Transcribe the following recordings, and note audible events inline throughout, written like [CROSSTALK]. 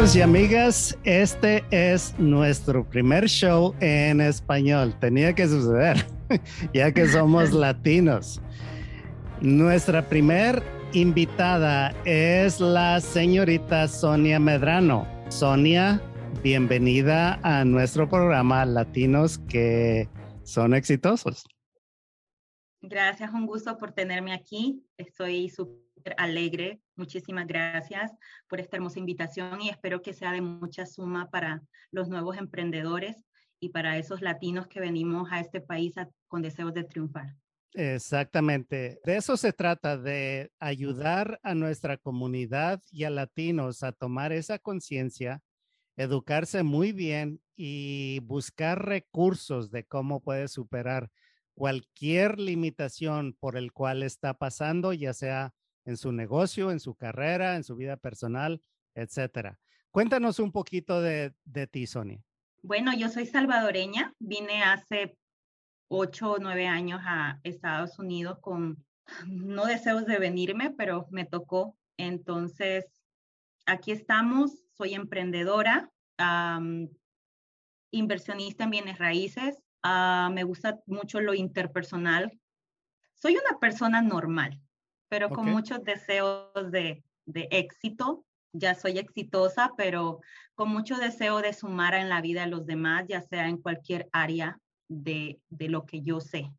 amigos y amigas, este es nuestro primer show en español. Tenía que suceder, [LAUGHS] ya que somos [LAUGHS] latinos. Nuestra primer invitada es la señorita Sonia Medrano. Sonia, bienvenida a nuestro programa Latinos que son exitosos. Gracias, un gusto por tenerme aquí. Estoy súper alegre. Muchísimas gracias por esta hermosa invitación y espero que sea de mucha suma para los nuevos emprendedores y para esos latinos que venimos a este país con deseos de triunfar. Exactamente. De eso se trata, de ayudar a nuestra comunidad y a latinos a tomar esa conciencia, educarse muy bien y buscar recursos de cómo puede superar cualquier limitación por el cual está pasando, ya sea en su negocio, en su carrera, en su vida personal, etcétera. Cuéntanos un poquito de, de ti, Sonia. Bueno, yo soy salvadoreña, vine hace ocho o nueve años a Estados Unidos con [LAUGHS] no deseos de venirme, pero me tocó. Entonces, aquí estamos, soy emprendedora, inversionista en bienes raíces, ah, me gusta mucho lo interpersonal. Soy una persona normal, pero con muchos deseos de, de éxito. Ya soy exitosa, pero con mucho deseo de sumar en la vida a los demás, ya sea en cualquier área de, de lo que yo sé.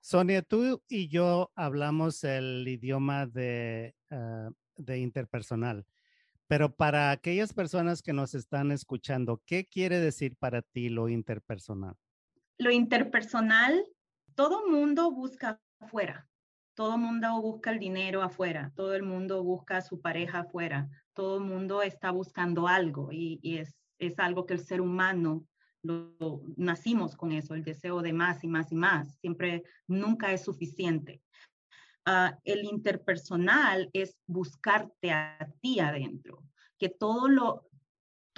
Sonia, tú y yo hablamos el idioma de, ah, de interpersonal, pero para aquellas personas que nos están escuchando, ¿qué quiere decir para ti lo interpersonal? Lo interpersonal, todo mundo busca afuera, todo el mundo busca el dinero afuera, todo el mundo busca a su pareja afuera, todo el mundo está buscando algo y, es, algo que el ser humano lo, nacimos con eso, el deseo de más y más y más, siempre nunca es suficiente. Ah, el interpersonal es buscarte a ti adentro, que todo lo,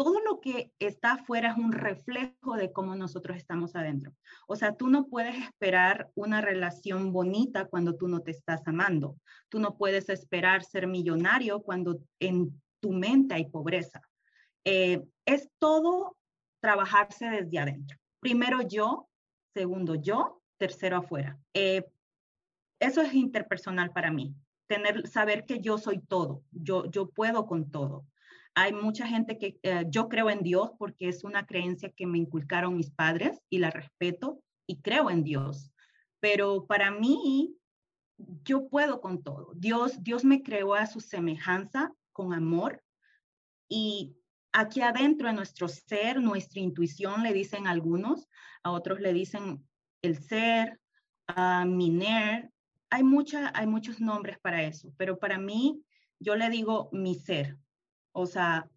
todo lo que está afuera es un reflejo de cómo nosotros estamos adentro. O sea, tú no puedes esperar una relación bonita cuando tú no te estás amando. Tú no puedes esperar ser millonario cuando en tu mente hay pobreza. Eh, es todo trabajarse desde adentro. Primero yo, segundo yo, tercero afuera. Eh, eso es interpersonal para mí. Tener, saber que yo soy todo, yo, yo puedo con todo. Hay mucha gente que eh, yo creo en Dios porque es una creencia que me inculcaron mis padres y la respeto y creo en Dios. Pero para mí, yo puedo con todo. Dios, Dios me creó a su semejanza con amor y aquí adentro de nuestro ser, nuestra intuición, le dicen algunos, a otros le dicen el ser, a Miner. Hay, mucha, hay muchos nombres para eso, pero para mí, yo le digo mi ser, o sea,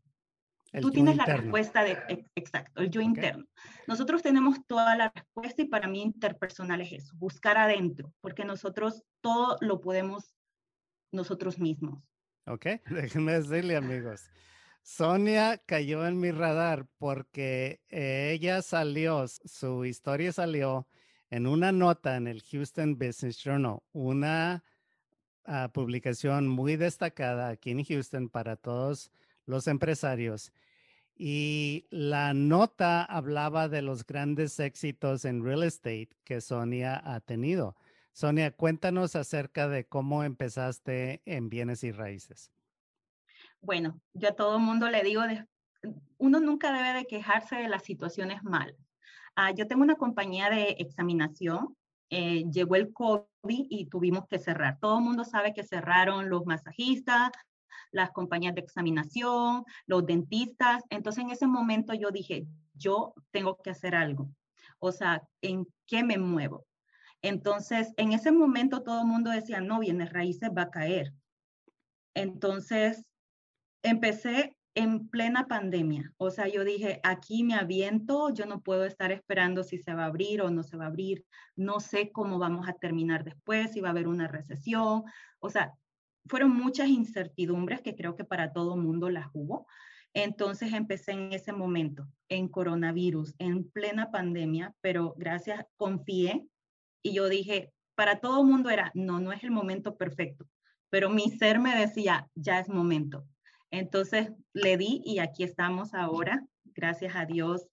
tú tienes la respuesta de, exacto, el yo interno. Nosotros tenemos toda la respuesta y para mí interpersonal es eso, buscar adentro, porque nosotros todo lo podemos nosotros mismos. Ok, [LAUGHS] déjenme decirle amigos. Sonia cayó en mi radar porque ella salió, su historia salió en una nota en el Houston Business Journal, una publicación muy destacada aquí en Houston para todos los empresarios. Y la nota hablaba de los grandes éxitos en real estate que Sonia ha tenido. Sonia, cuéntanos acerca de cómo empezaste en bienes y raíces. Bueno, yo a todo mundo le digo, uno nunca debe de quejarse de las situaciones malas. Ah, yo tengo una compañía de examinación, eh, llegó el COVID y tuvimos que cerrar. Todo el mundo sabe que cerraron los masajistas, las compañías de examinación, los dentistas. Entonces en ese momento yo dije, yo tengo que hacer algo. O sea, ¿en qué me muevo? Entonces, en ese momento todo el mundo decía, no, bienes raíces va a caer. Entonces, empecé en plena pandemia. O sea, yo dije, aquí me aviento, yo no puedo estar esperando si se va a abrir o no se va a abrir, no sé cómo vamos a terminar después, si va a haber una recesión. O sea, fueron muchas incertidumbres que creo que para todo mundo las hubo. Entonces empecé en ese momento, en coronavirus, en plena pandemia, pero gracias, confié y yo dije, para todo mundo era, no, no es el momento perfecto, pero mi ser me decía, ya es momento. Entonces le di y aquí estamos ahora, gracias a Dios,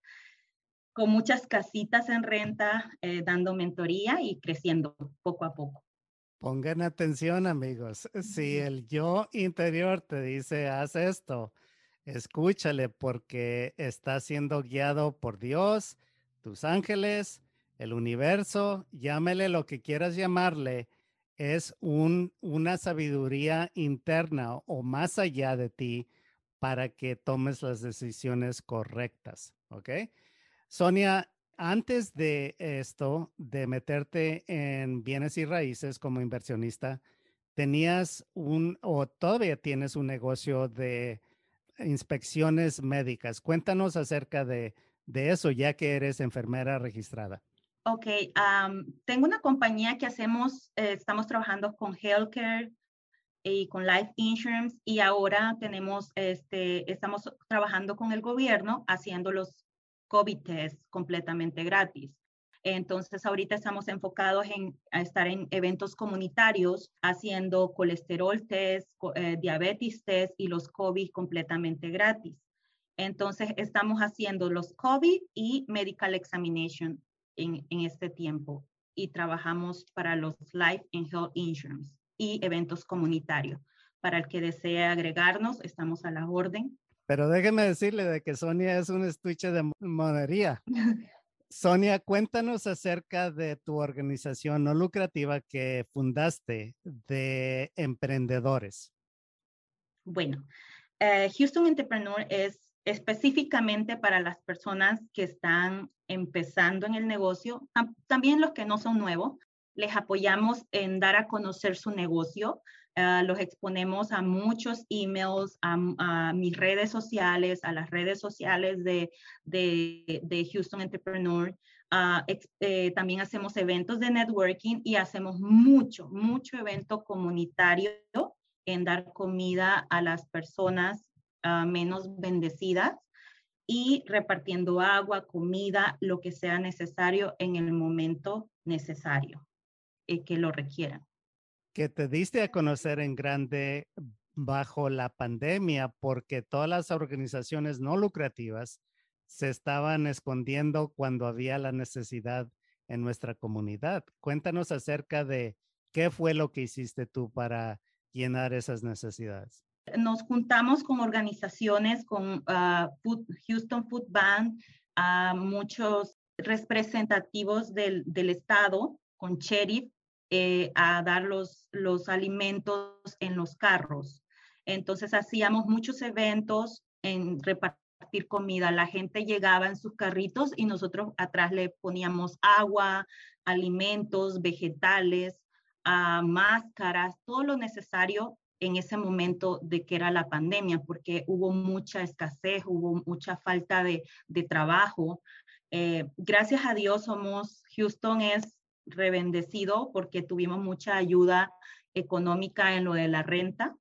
con muchas casitas en renta, eh, dando mentoría y creciendo poco a poco. Pongan atención, amigos. Si el yo interior te dice, haz esto, escúchale porque está siendo guiado por Dios, tus ángeles, el universo, llámele lo que quieras llamarle, es un, una sabiduría interna o más allá de ti para que tomes las decisiones correctas, ¿ok? Sonia, antes de esto, de meterte en bienes y raíces como inversionista, tenías un o todavía tienes un negocio de inspecciones médicas. Cuéntanos acerca de, eso, ya que eres enfermera registrada. Ok, tengo una compañía que hacemos, eh, estamos trabajando con healthcare y con life insurance y ahora tenemos, este, estamos trabajando con el gobierno haciendo los COVID test completamente gratis. Entonces, ahorita estamos enfocados en estar en eventos comunitarios haciendo colesterol test, eh, diabetes test y los COVID completamente gratis. Entonces, estamos haciendo los COVID y medical examination en, en este tiempo y trabajamos para los life and health insurance y eventos comunitarios. Para el que desee agregarnos, estamos a la orden. Pero déjeme decirle de que Sonia es un estuche de monería. [LAUGHS] Sonia, cuéntanos acerca de tu organización no lucrativa que fundaste de emprendedores. Bueno, eh, Houston Entrepreneur es específicamente para las personas que están empezando en el negocio, también los que no son nuevos. Les apoyamos en dar a conocer su negocio, Ah, los exponemos a muchos emails, a, mis redes sociales, a las redes sociales de, de, Houston Entrepreneur. Ah, eh, también hacemos eventos de networking y hacemos mucho, mucho evento comunitario en dar comida a las personas ah, menos bendecidas y repartiendo agua, comida, lo que sea necesario en el momento necesario eh, que lo requieran que te diste a conocer en grande bajo la pandemia porque todas las organizaciones no lucrativas se estaban escondiendo cuando había la necesidad en nuestra comunidad. Cuéntanos acerca de qué fue lo que hiciste tú para llenar esas necesidades. Nos juntamos con organizaciones, con ah, Houston Food Bank, a muchos representativos del, del estado, con sheriff, eh, a dar los, los alimentos en los carros. Entonces hacíamos muchos eventos en repartir comida. La gente llegaba en sus carritos y nosotros atrás le poníamos agua, alimentos, vegetales, uh, máscaras, todo lo necesario en ese momento de que era la pandemia, porque hubo mucha escasez, hubo mucha falta de, de trabajo. Eh, gracias a Dios somos, Houston es rebendecido porque tuvimos mucha ayuda económica en lo de la renta,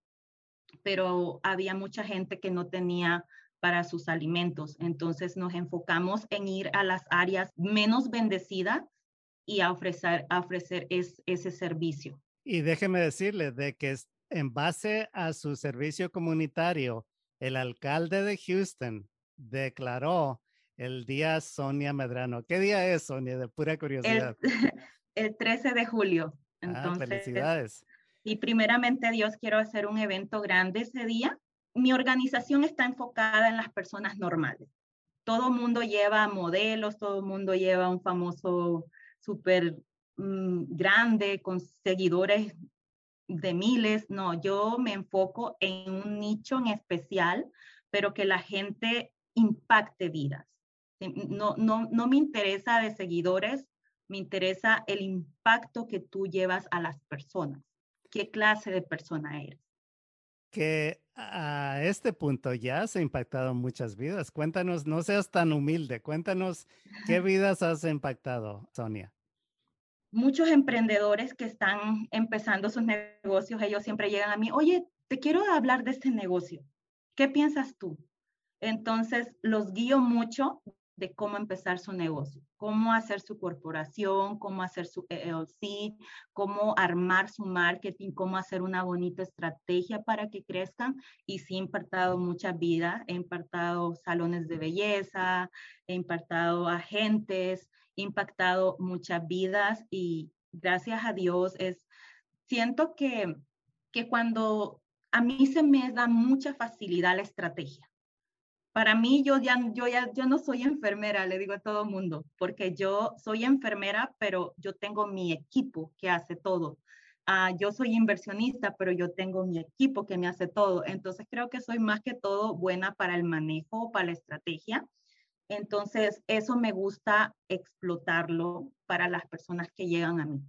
pero había mucha gente que no tenía para sus alimentos. Entonces nos enfocamos en ir a las áreas menos bendecidas y a ofrecer, ofrecer ese servicio. Y déjeme decirle de que en base a su servicio comunitario, el alcalde de Houston declaró el día Sonia Medrano. ¿Qué día es, Sonia? De pura curiosidad. [LAUGHS] el 13 de julio. Ah, felicidades. Y primeramente Dios quiero hacer un evento grande ese día. Mi organización está enfocada en las personas normales. Todo mundo lleva modelos, todo mundo lleva un famoso súper mm, grande con seguidores de miles. No, yo me enfoco en un nicho en especial, pero que la gente impacte vidas. No, no, no me interesa de seguidores me interesa el impacto que tú llevas a las personas. ¿Qué clase de persona eres? Que a este punto ya has impactado muchas vidas. Cuéntanos, no seas tan humilde, cuéntanos qué [LAUGHS] vidas has impactado, Sonia. Muchos emprendedores que están empezando sus negocios, ellos siempre llegan a mí, oye, te quiero hablar de este negocio. ¿Qué piensas tú? Entonces, los guío mucho de cómo empezar su negocio, cómo hacer su corporación, cómo hacer su LLC, cómo armar su marketing, cómo hacer una bonita estrategia para que crezcan. Y sí he impartado mucha vida, he impartado salones de belleza, he impartado agentes, impactado muchas vidas y gracias a Dios es, siento que, que cuando a mí se me da mucha facilidad la estrategia para mí yo ya, yo ya yo no soy enfermera, le digo a todo el mundo, porque yo soy enfermera, pero yo tengo mi equipo que hace todo. Uh, yo soy inversionista, pero yo tengo mi equipo que me hace todo. Entonces creo que soy más que todo buena para el manejo, para la estrategia. Entonces eso me gusta explotarlo para las personas que llegan a mí.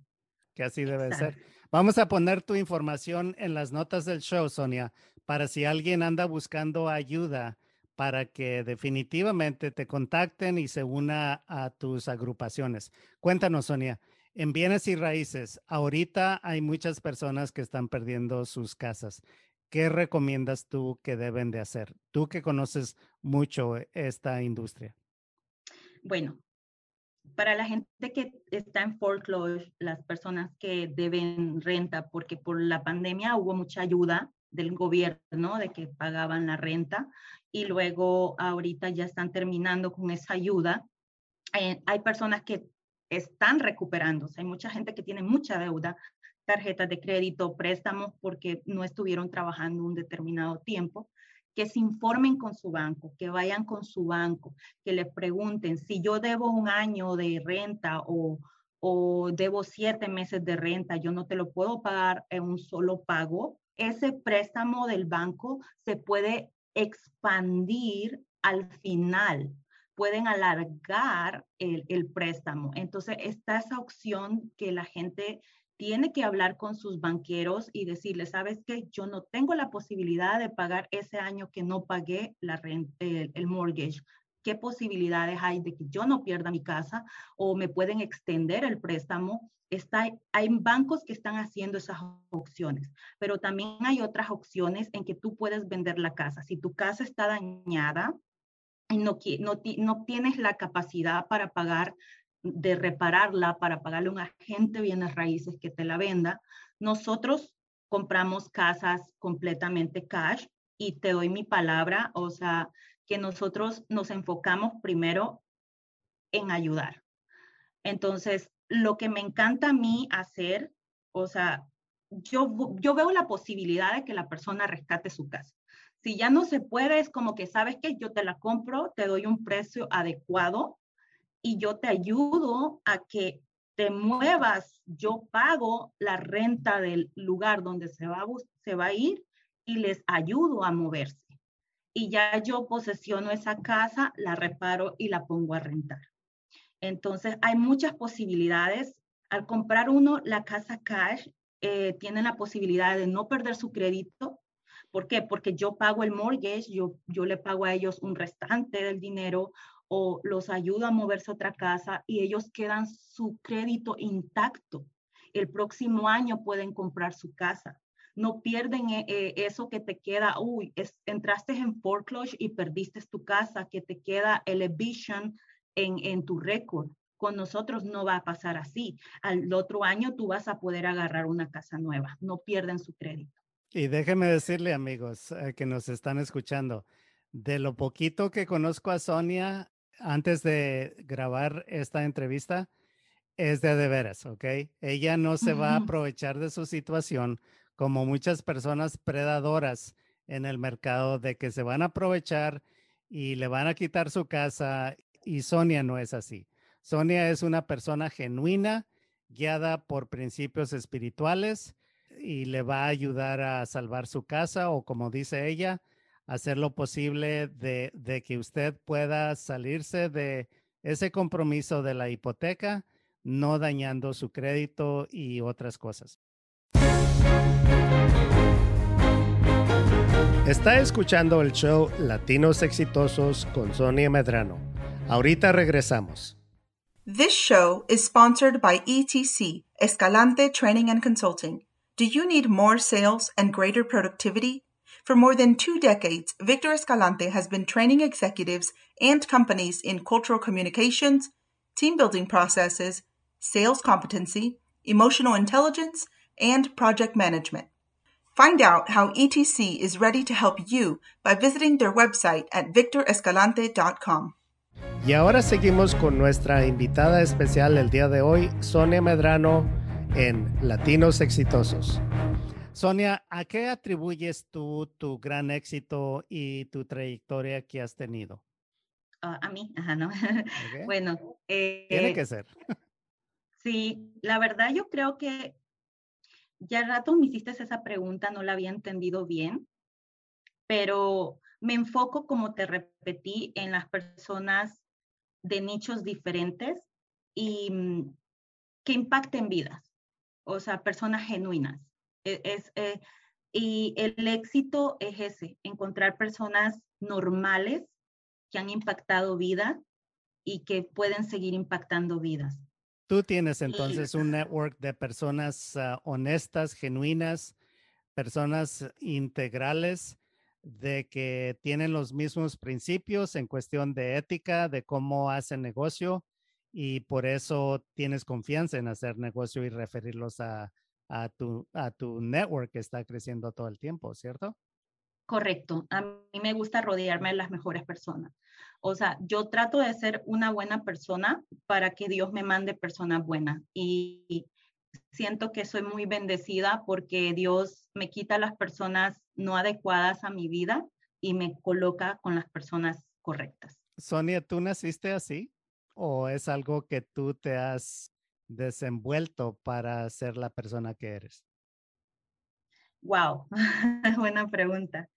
Que así debe ser. Vamos a poner tu información en las notas del show, Sonia, para si alguien anda buscando ayuda para que definitivamente te contacten y se una a tus agrupaciones. Cuéntanos, Sonia, en bienes y raíces, ahorita hay muchas personas que están perdiendo sus casas. ¿Qué recomiendas tú que deben de hacer? Tú que conoces mucho esta industria. Bueno, para la gente que está en foreclosure, las personas que deben renta, porque por la pandemia hubo mucha ayuda del gobierno de que pagaban la renta y luego ahorita ya están terminando con esa ayuda. Eh, hay personas que están recuperándose, hay mucha gente que tiene mucha deuda, tarjetas de crédito, préstamos porque no estuvieron trabajando un determinado tiempo, que se informen con su banco, que vayan con su banco, que le pregunten si yo debo un año de renta o, o debo siete meses de renta, yo no te lo puedo pagar en un solo pago. Ese préstamo del banco se puede expandir al final, pueden alargar el, préstamo. Entonces, está esa opción que la gente tiene que hablar con sus banqueros y decirle, sabes que yo no tengo la posibilidad de pagar ese año que no pagué la renta, el, mortgage. ¿Qué posibilidades hay de que yo no pierda mi casa o me pueden extender el préstamo? Está, hay bancos que están haciendo esas opciones, pero también hay otras opciones en que tú puedes vender la casa. Si tu casa está dañada y no, no, no tienes la capacidad para pagar, de repararla, para pagarle a un agente bienes raíces que te la venda, nosotros compramos casas completamente cash y te doy mi palabra, o sea, que nosotros nos enfocamos primero en ayudar. Entonces, lo que me encanta a mí hacer, o sea, yo, yo veo la posibilidad de que la persona rescate su casa. Si ya no se puede, es como que, ¿sabes que Yo te la compro, te doy un precio adecuado y yo te ayudo a que te muevas. Yo pago la renta del lugar donde se va, se va a ir y les ayudo a moverse. Y ya yo posesiono esa casa, la reparo y la pongo a rentar. Entonces, hay muchas posibilidades. Al comprar uno la casa cash, eh, tienen la posibilidad de no perder su crédito. ¿Por qué? Porque yo pago el mortgage, yo, yo le pago a ellos un restante del dinero o los ayudo a moverse a otra casa y ellos quedan su crédito intacto. El próximo año pueden comprar su casa. No pierden eh, eh, eso que te queda, uy, entraste en foreclosure y perdiste tu casa, que te queda el eviction en, tu récord. Con nosotros no va a pasar así. Al otro año tú vas a poder agarrar una casa nueva. No pierden su crédito. Y déjeme decirle, amigos eh, que nos están escuchando, de lo poquito que conozco a Sonia antes de grabar esta entrevista, es de de veras, ¿ok? Ella no se va a aprovechar de su situación como muchas personas predadoras en el mercado de que se van a aprovechar y le van a quitar su casa y Sonia no es así. Sonia es una persona genuina, guiada por principios espirituales y le va a ayudar a salvar su casa o como dice ella, hacer lo posible de, que usted pueda salirse de ese compromiso de la hipoteca, no dañando su crédito y otras cosas. Está escuchando el show Latinos Exitosos con Sonia Medrano. Ahorita regresamos. This show is sponsored by ETC, Escalante Training and Consulting. Do you need more sales and greater productivity? For more than two decades, Victor Escalante has been training executives and companies in cultural communications, team building processes, sales competency, emotional intelligence, and project management. Find out how ETC is ready to help you by visiting their website at victorescalante.com. Y ahora seguimos con nuestra invitada especial el día de hoy, Sonia Medrano, en Latinos Exitosos. Sonia, ¿a qué atribuyes tú tu gran éxito y tu trayectoria que has tenido? Ah, a mí, ajá, ¿no? [LAUGHS] bueno. Tiene que ser. sí, la verdad yo creo que ya rato me hiciste esa pregunta, no la había entendido bien, pero me enfoco, como te repetí, en las personas de nichos diferentes y mm, que impacten vidas, o sea, personas genuinas. E, es, eh, y el éxito es ese, encontrar personas normales que han impactado vidas y que pueden seguir impactando vidas. Tú tienes entonces un network de personas ah, honestas, genuinas, personas integrales, de que tienen los mismos principios en cuestión de ética, de cómo hacen negocio y por eso tienes confianza en hacer negocio y referirlos a, a, tu, a tu network que está creciendo todo el tiempo, ¿cierto? Correcto. A mí me gusta rodearme de las mejores personas. O sea, yo trato de ser una buena persona para que Dios me mande personas buenas. Y siento que soy muy bendecida porque Dios me quita las personas no adecuadas a mi vida y me coloca con las personas correctas. Sonia, ¿tú naciste así? ¿O es algo que tú te has desenvuelto para ser la persona que eres? Wow, [LAUGHS] buena pregunta.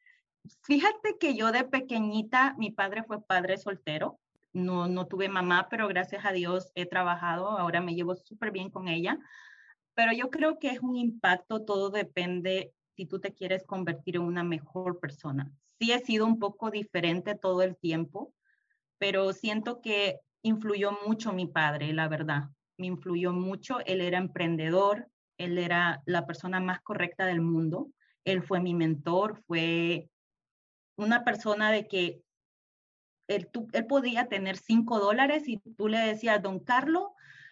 Fíjate que yo de pequeñita, mi padre fue padre soltero. No, no tuve mamá, pero gracias a Dios he trabajado. Ahora me llevo súper bien con ella. Pero yo creo que es un impacto, todo depende si tú te quieres convertir en una mejor persona. Sí he sido un poco diferente todo el tiempo, pero siento que influyó mucho mi padre, la verdad. Me influyó mucho. Él era emprendedor, él era la persona más correcta del mundo. Él fue mi mentor, fue una persona de que él, él podía tener cinco dólares y tú le decías, don Carlos,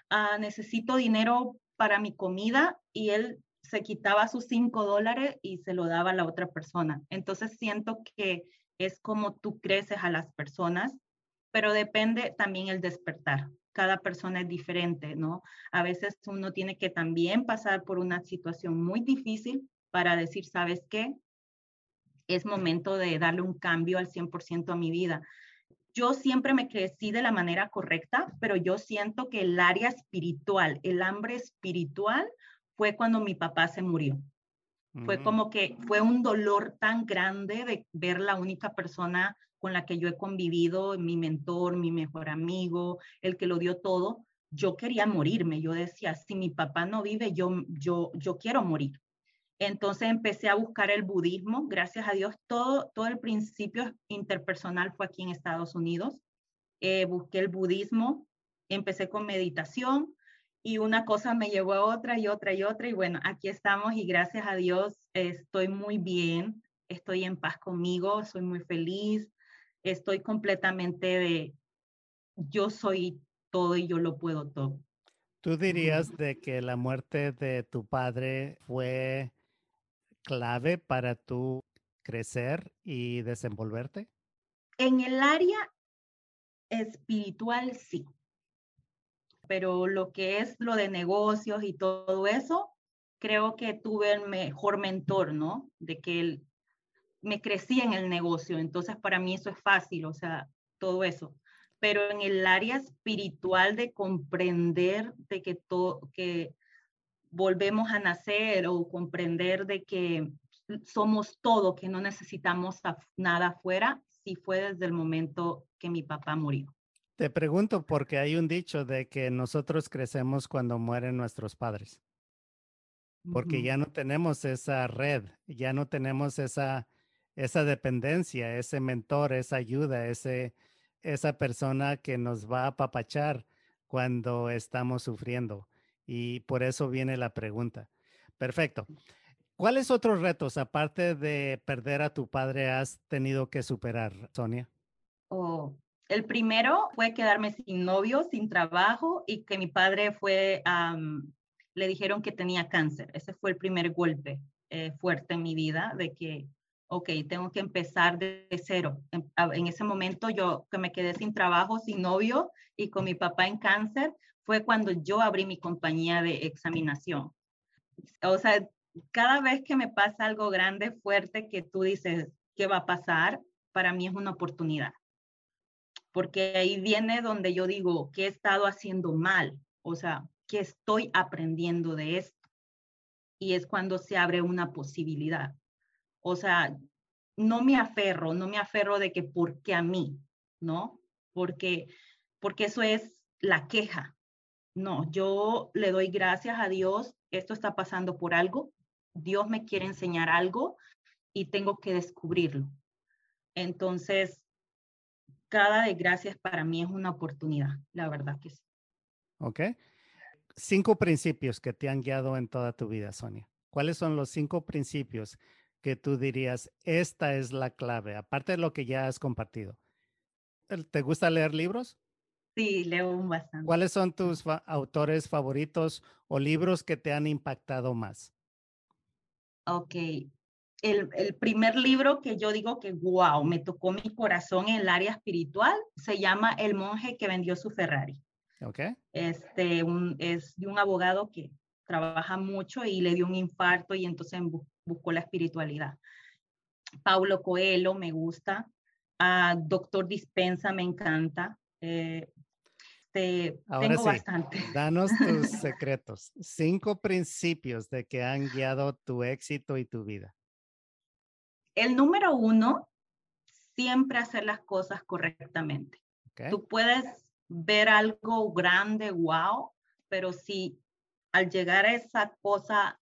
ah, necesito dinero para mi comida y él se quitaba sus cinco dólares y se lo daba a la otra persona. Entonces siento que es como tú creces a las personas, pero depende también el despertar. Cada persona es diferente, ¿no? A veces uno tiene que también pasar por una situación muy difícil para decir, ¿sabes qué? es momento de darle un cambio al 100% a mi vida. Yo siempre me crecí de la manera correcta, pero yo siento que el área espiritual, el hambre espiritual, fue cuando mi papá se murió. Fue mm. como que fue un dolor tan grande de ver la única persona con la que yo he convivido, mi mentor, mi mejor amigo, el que lo dio todo. Yo quería morirme. Yo decía, si mi papá no vive, yo, yo, yo quiero morir. Entonces empecé a buscar el budismo. Gracias a Dios, todo, todo el principio interpersonal fue aquí en Estados Unidos. Eh, busqué el budismo, empecé con meditación y una cosa me llevó a otra y otra y otra. Y bueno, aquí estamos y gracias a Dios estoy muy bien, estoy en paz conmigo, soy muy feliz, estoy completamente de, yo soy todo y yo lo puedo todo. ¿Tú dirías de que la muerte de tu padre fue clave para tú crecer y desenvolverte? En el área espiritual, sí. Pero lo que es lo de negocios y todo eso, creo que tuve el mejor mentor, ¿no? De que él, me crecí en el negocio, entonces para mí eso es fácil, o sea, todo eso. Pero en el área espiritual de comprender de que todo, que volvemos a nacer o comprender de que somos todo, que no necesitamos nada afuera, si fue desde el momento que mi papá murió. Te pregunto porque hay un dicho de que nosotros crecemos cuando mueren nuestros padres, porque ya no tenemos esa red, ya no tenemos esa, esa dependencia, ese mentor, esa ayuda, ese, esa persona que nos va a apapachar cuando estamos sufriendo. Y por eso viene la pregunta. Perfecto. ¿Cuáles otros retos, aparte de perder a tu padre, has tenido que superar, Sonia? Oh, el primero fue quedarme sin novio, sin trabajo y que mi padre fue, le dijeron que tenía cáncer. Ese fue el primer golpe eh, fuerte en mi vida de que, ok, tengo que empezar de, cero. En, en, ese momento yo que me quedé sin trabajo, sin novio y con mi papá en cáncer, fue cuando yo abrí mi compañía de examinación. O sea, cada vez que me pasa algo grande, fuerte, que tú dices, ¿qué va a pasar? Para mí es una oportunidad. Porque ahí viene donde yo digo, ¿qué he estado haciendo mal? O sea, ¿qué estoy aprendiendo de esto? Y es cuando se abre una posibilidad. O sea, no me aferro, no me aferro de que ¿por qué a mí, ¿no? Porque, porque eso es la queja. No, yo le doy gracias a Dios, esto está pasando por algo, Dios me quiere enseñar algo y tengo que descubrirlo. Entonces, cada desgracia para mí es una oportunidad, la verdad que sí. Ok. Cinco principios que te han guiado en toda tu vida, Sonia. ¿Cuáles son los cinco principios que tú dirías, esta es la clave, aparte de lo que ya has compartido? ¿Te gusta leer libros? Sí, leo bastante. ¿Cuáles son tus autores favoritos o libros que te han impactado más? Ok. El, el, primer libro que yo digo que, wow, me tocó mi corazón en el área espiritual, se llama El monje que vendió su Ferrari. Ok. Este, un, es de un abogado que trabaja mucho y le dio un infarto y entonces buscó la espiritualidad. Paulo Coelho me gusta. Uh, Doctor Dispensa me encanta. Eh, Ahora tengo sí, bastante. [LAUGHS] Danos tus secretos. Cinco principios de que han guiado tu éxito y tu vida. El número uno, siempre hacer las cosas correctamente. Okay. Tú puedes ver algo grande, wow, pero si al llegar a esa cosa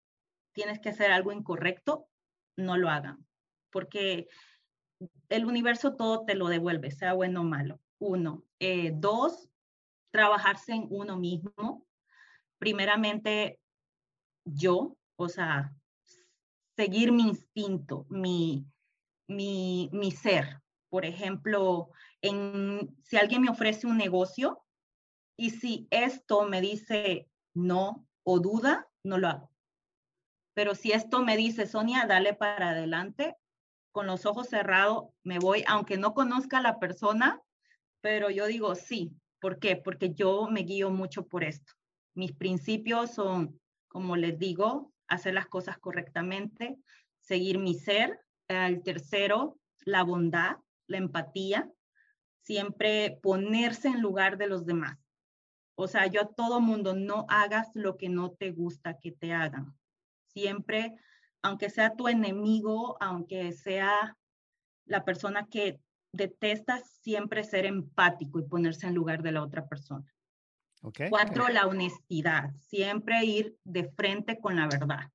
tienes que hacer algo incorrecto, no lo hagan, porque el universo todo te lo devuelve, sea bueno o malo. Uno. Eh, dos, trabajarse en uno mismo. Primeramente, yo, o sea, seguir mi instinto, mi, mi, mi ser. Por ejemplo, en, si alguien me ofrece un negocio y si esto me dice no o duda, no lo hago. Pero si esto me dice, Sonia, dale para adelante, con los ojos cerrados me voy, aunque no conozca a la persona, pero yo digo, sí, ¿Por qué? Porque yo me guío mucho por esto. Mis principios son, como les digo, hacer las cosas correctamente, seguir mi ser. El tercero, la bondad, la empatía, siempre ponerse en lugar de los demás. O sea, yo a todo mundo, no hagas lo que no te gusta que te hagan. Siempre, aunque sea tu enemigo, aunque sea la persona que detesta siempre ser empático y ponerse en lugar de la otra persona. Okay. Cuatro, la honestidad, siempre ir de frente con la verdad.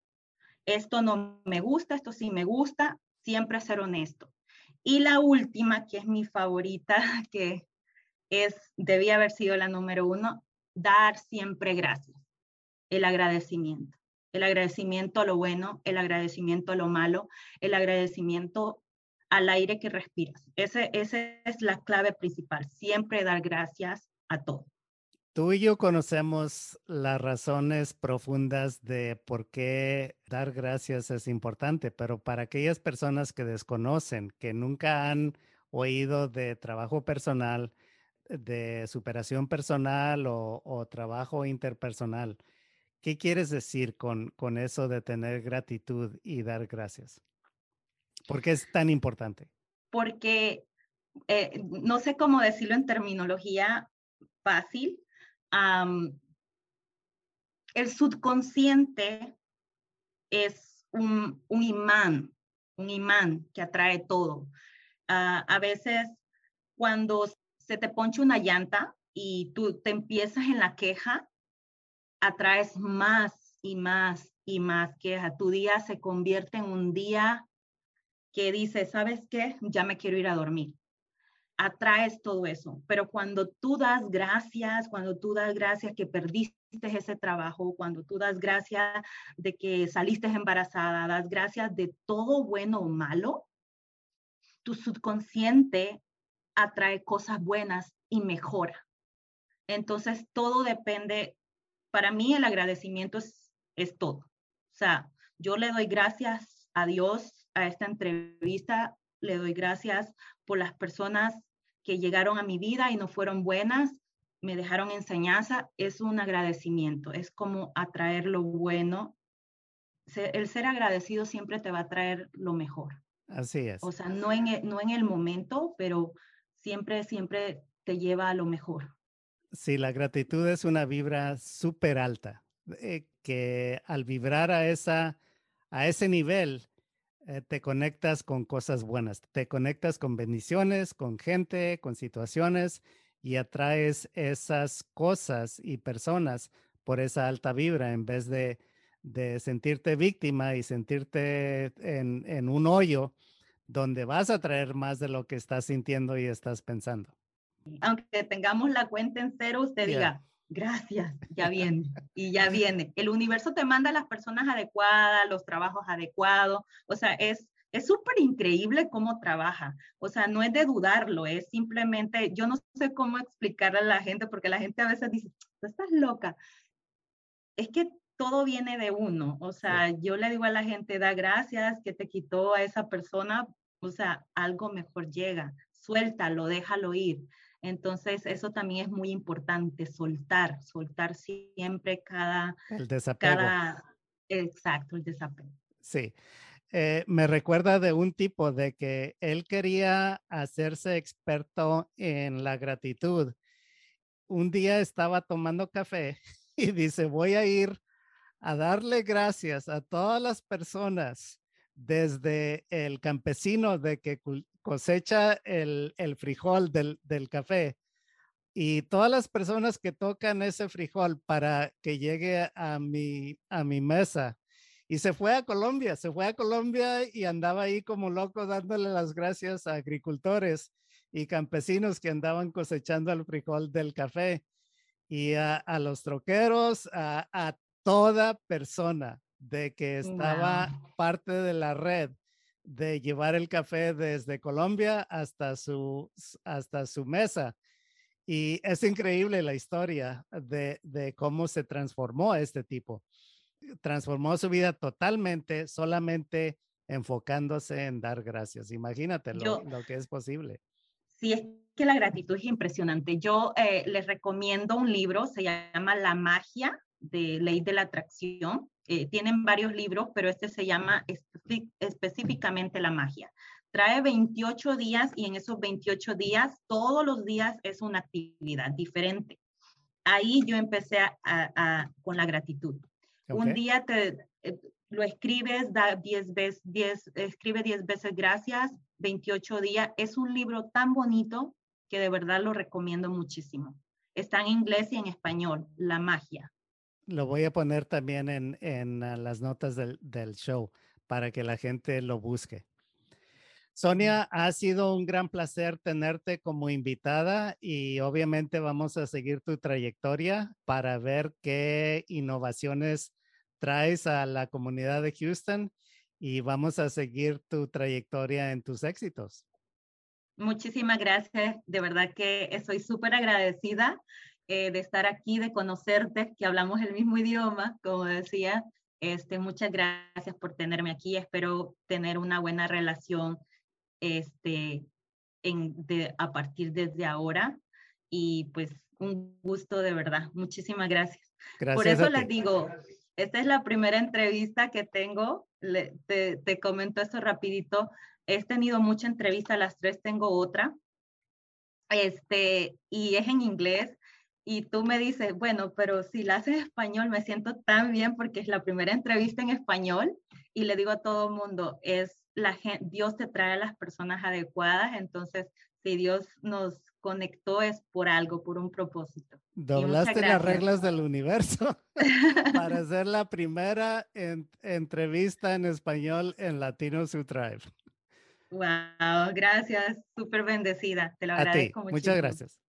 Esto no me gusta, esto sí me gusta, siempre ser honesto. Y la última, que es mi favorita, [LAUGHS] que es, debía haber sido la número uno, dar siempre gracias, el agradecimiento. El agradecimiento a lo bueno, el agradecimiento a lo malo, el agradecimiento al aire que respiras. Ese, esa es la clave principal, siempre dar gracias a todo. Tú y yo conocemos las razones profundas de por qué dar gracias es importante, pero para aquellas personas que desconocen, que nunca han oído de trabajo personal, de superación personal o, o trabajo interpersonal, ¿qué quieres decir con, con eso de tener gratitud y dar gracias? ¿Por qué es tan importante? Porque eh, no sé cómo decirlo en terminología fácil. El subconsciente es un, un, imán, un imán que atrae todo. Uh, a veces cuando se te ponche una llanta y tú te empiezas en la queja, atraes más y más y más queja. Tu día se convierte en un día que dice, ¿sabes qué? Ya me quiero ir a dormir. atraes todo eso. Pero cuando tú das gracias, cuando tú das gracias que perdiste ese trabajo, cuando tú das gracias de que saliste embarazada, das gracias de todo bueno o malo, tu subconsciente atrae cosas buenas y mejora. Entonces, todo depende, para mí el agradecimiento es, es todo. O sea, yo le doy gracias a Dios a esta entrevista, le doy gracias por las personas que llegaron a mi vida y no fueron buenas, me dejaron enseñanza, es un agradecimiento, es como atraer lo bueno. El ser agradecido siempre te va a traer lo mejor. Así es. O sea, no en, el, no en el momento, pero siempre, siempre te lleva a lo mejor. Sí, la gratitud es una vibra súper alta, eh, que al vibrar a, esa, a ese nivel, eh, te conectas con cosas buenas, te conectas con bendiciones, con gente, con situaciones y atraes esas cosas y personas por esa alta vibra en vez de, de sentirte víctima y sentirte en, en, un hoyo donde vas a traer más de lo que estás sintiendo y estás pensando. Aunque tengamos la cuenta en cero, usted diga, gracias, ya viene y ya viene. El universo te manda las personas adecuadas, los trabajos adecuados, o sea, es es súper increíble cómo trabaja. O sea, no es de dudarlo, es simplemente, yo no sé cómo explicarle a la gente, porque la gente a veces dice, tú estás loca. Es que todo viene de uno. O sea, yo le digo a la gente, da gracias que te quitó a esa persona, o sea, algo mejor llega. Suéltalo, déjalo ir. Entonces, eso también es muy importante, soltar, soltar siempre cada... El desapego. Cada, exacto, el desapego. Sí. Eh, me recuerda de un tipo de que él quería hacerse experto en la gratitud. Un día estaba tomando café [LAUGHS] y dice, voy a ir a darle gracias a todas las personas, desde el campesino de que cosecha el, frijol del, café y todas las personas que tocan ese frijol para que llegue a mi, a mi mesa. Y se fue a Colombia, se fue a Colombia y andaba ahí como loco dándole las gracias a agricultores y campesinos que andaban cosechando el frijol del café y a, los troqueros, a, toda persona de que estaba parte de la red de llevar el café desde Colombia hasta su, hasta su mesa. Y es increíble la historia de, de cómo se transformó este tipo. Transformó su vida totalmente, solamente enfocándose en dar gracias. Imagínate lo, lo que es posible. Sí, es que la gratitud es impresionante. Yo eh, les recomiendo un libro, se llama La magia de ley de la atracción. Eh, tienen varios libros, pero este se llama específicamente La magia. Trae 28 días y en esos 28 días, todos los días es una actividad diferente. Ahí yo empecé a, con la gratitud. Un día te, eh, lo escribes, da 10 veces, 10, escribe 10 veces gracias, 28 días. Es un libro tan bonito que de verdad lo recomiendo muchísimo. Está en inglés y en español, La magia. Lo voy a poner también en, en ah, las notas del, del, show para que la gente lo busque. Sonia, ha sido un gran placer tenerte como invitada y obviamente vamos a seguir tu trayectoria para ver qué innovaciones traes a la comunidad de Houston y vamos a seguir tu trayectoria en tus éxitos. Muchísimas gracias. De verdad que estoy súper agradecida eh, de estar aquí, de conocerte, que hablamos el mismo idioma, como decía. Este, muchas gracias por tenerme aquí. Espero tener una buena relación este, en, de, a partir desde ahora. Y pues un gusto de verdad. Muchísimas gracias. gracias por eso les digo, esta es la primera entrevista que tengo. te, te comento esto rapidito. He tenido mucha entrevista, las tres tengo otra. Este, y es en inglés y tú me dices, bueno, pero si la haces español, me siento tan bien porque es la primera entrevista en español y le digo a todo el mundo, es la gente, Dios te trae a las personas adecuadas, entonces si Dios nos conectó es por algo, por un propósito. Doblaste las reglas del universo [LAUGHS] para ser la primera entrevista en español en Latino Su Tribe. Wow, gracias, súper bendecida. Te lo A ti, agradezco muchas muchísimo. gracias.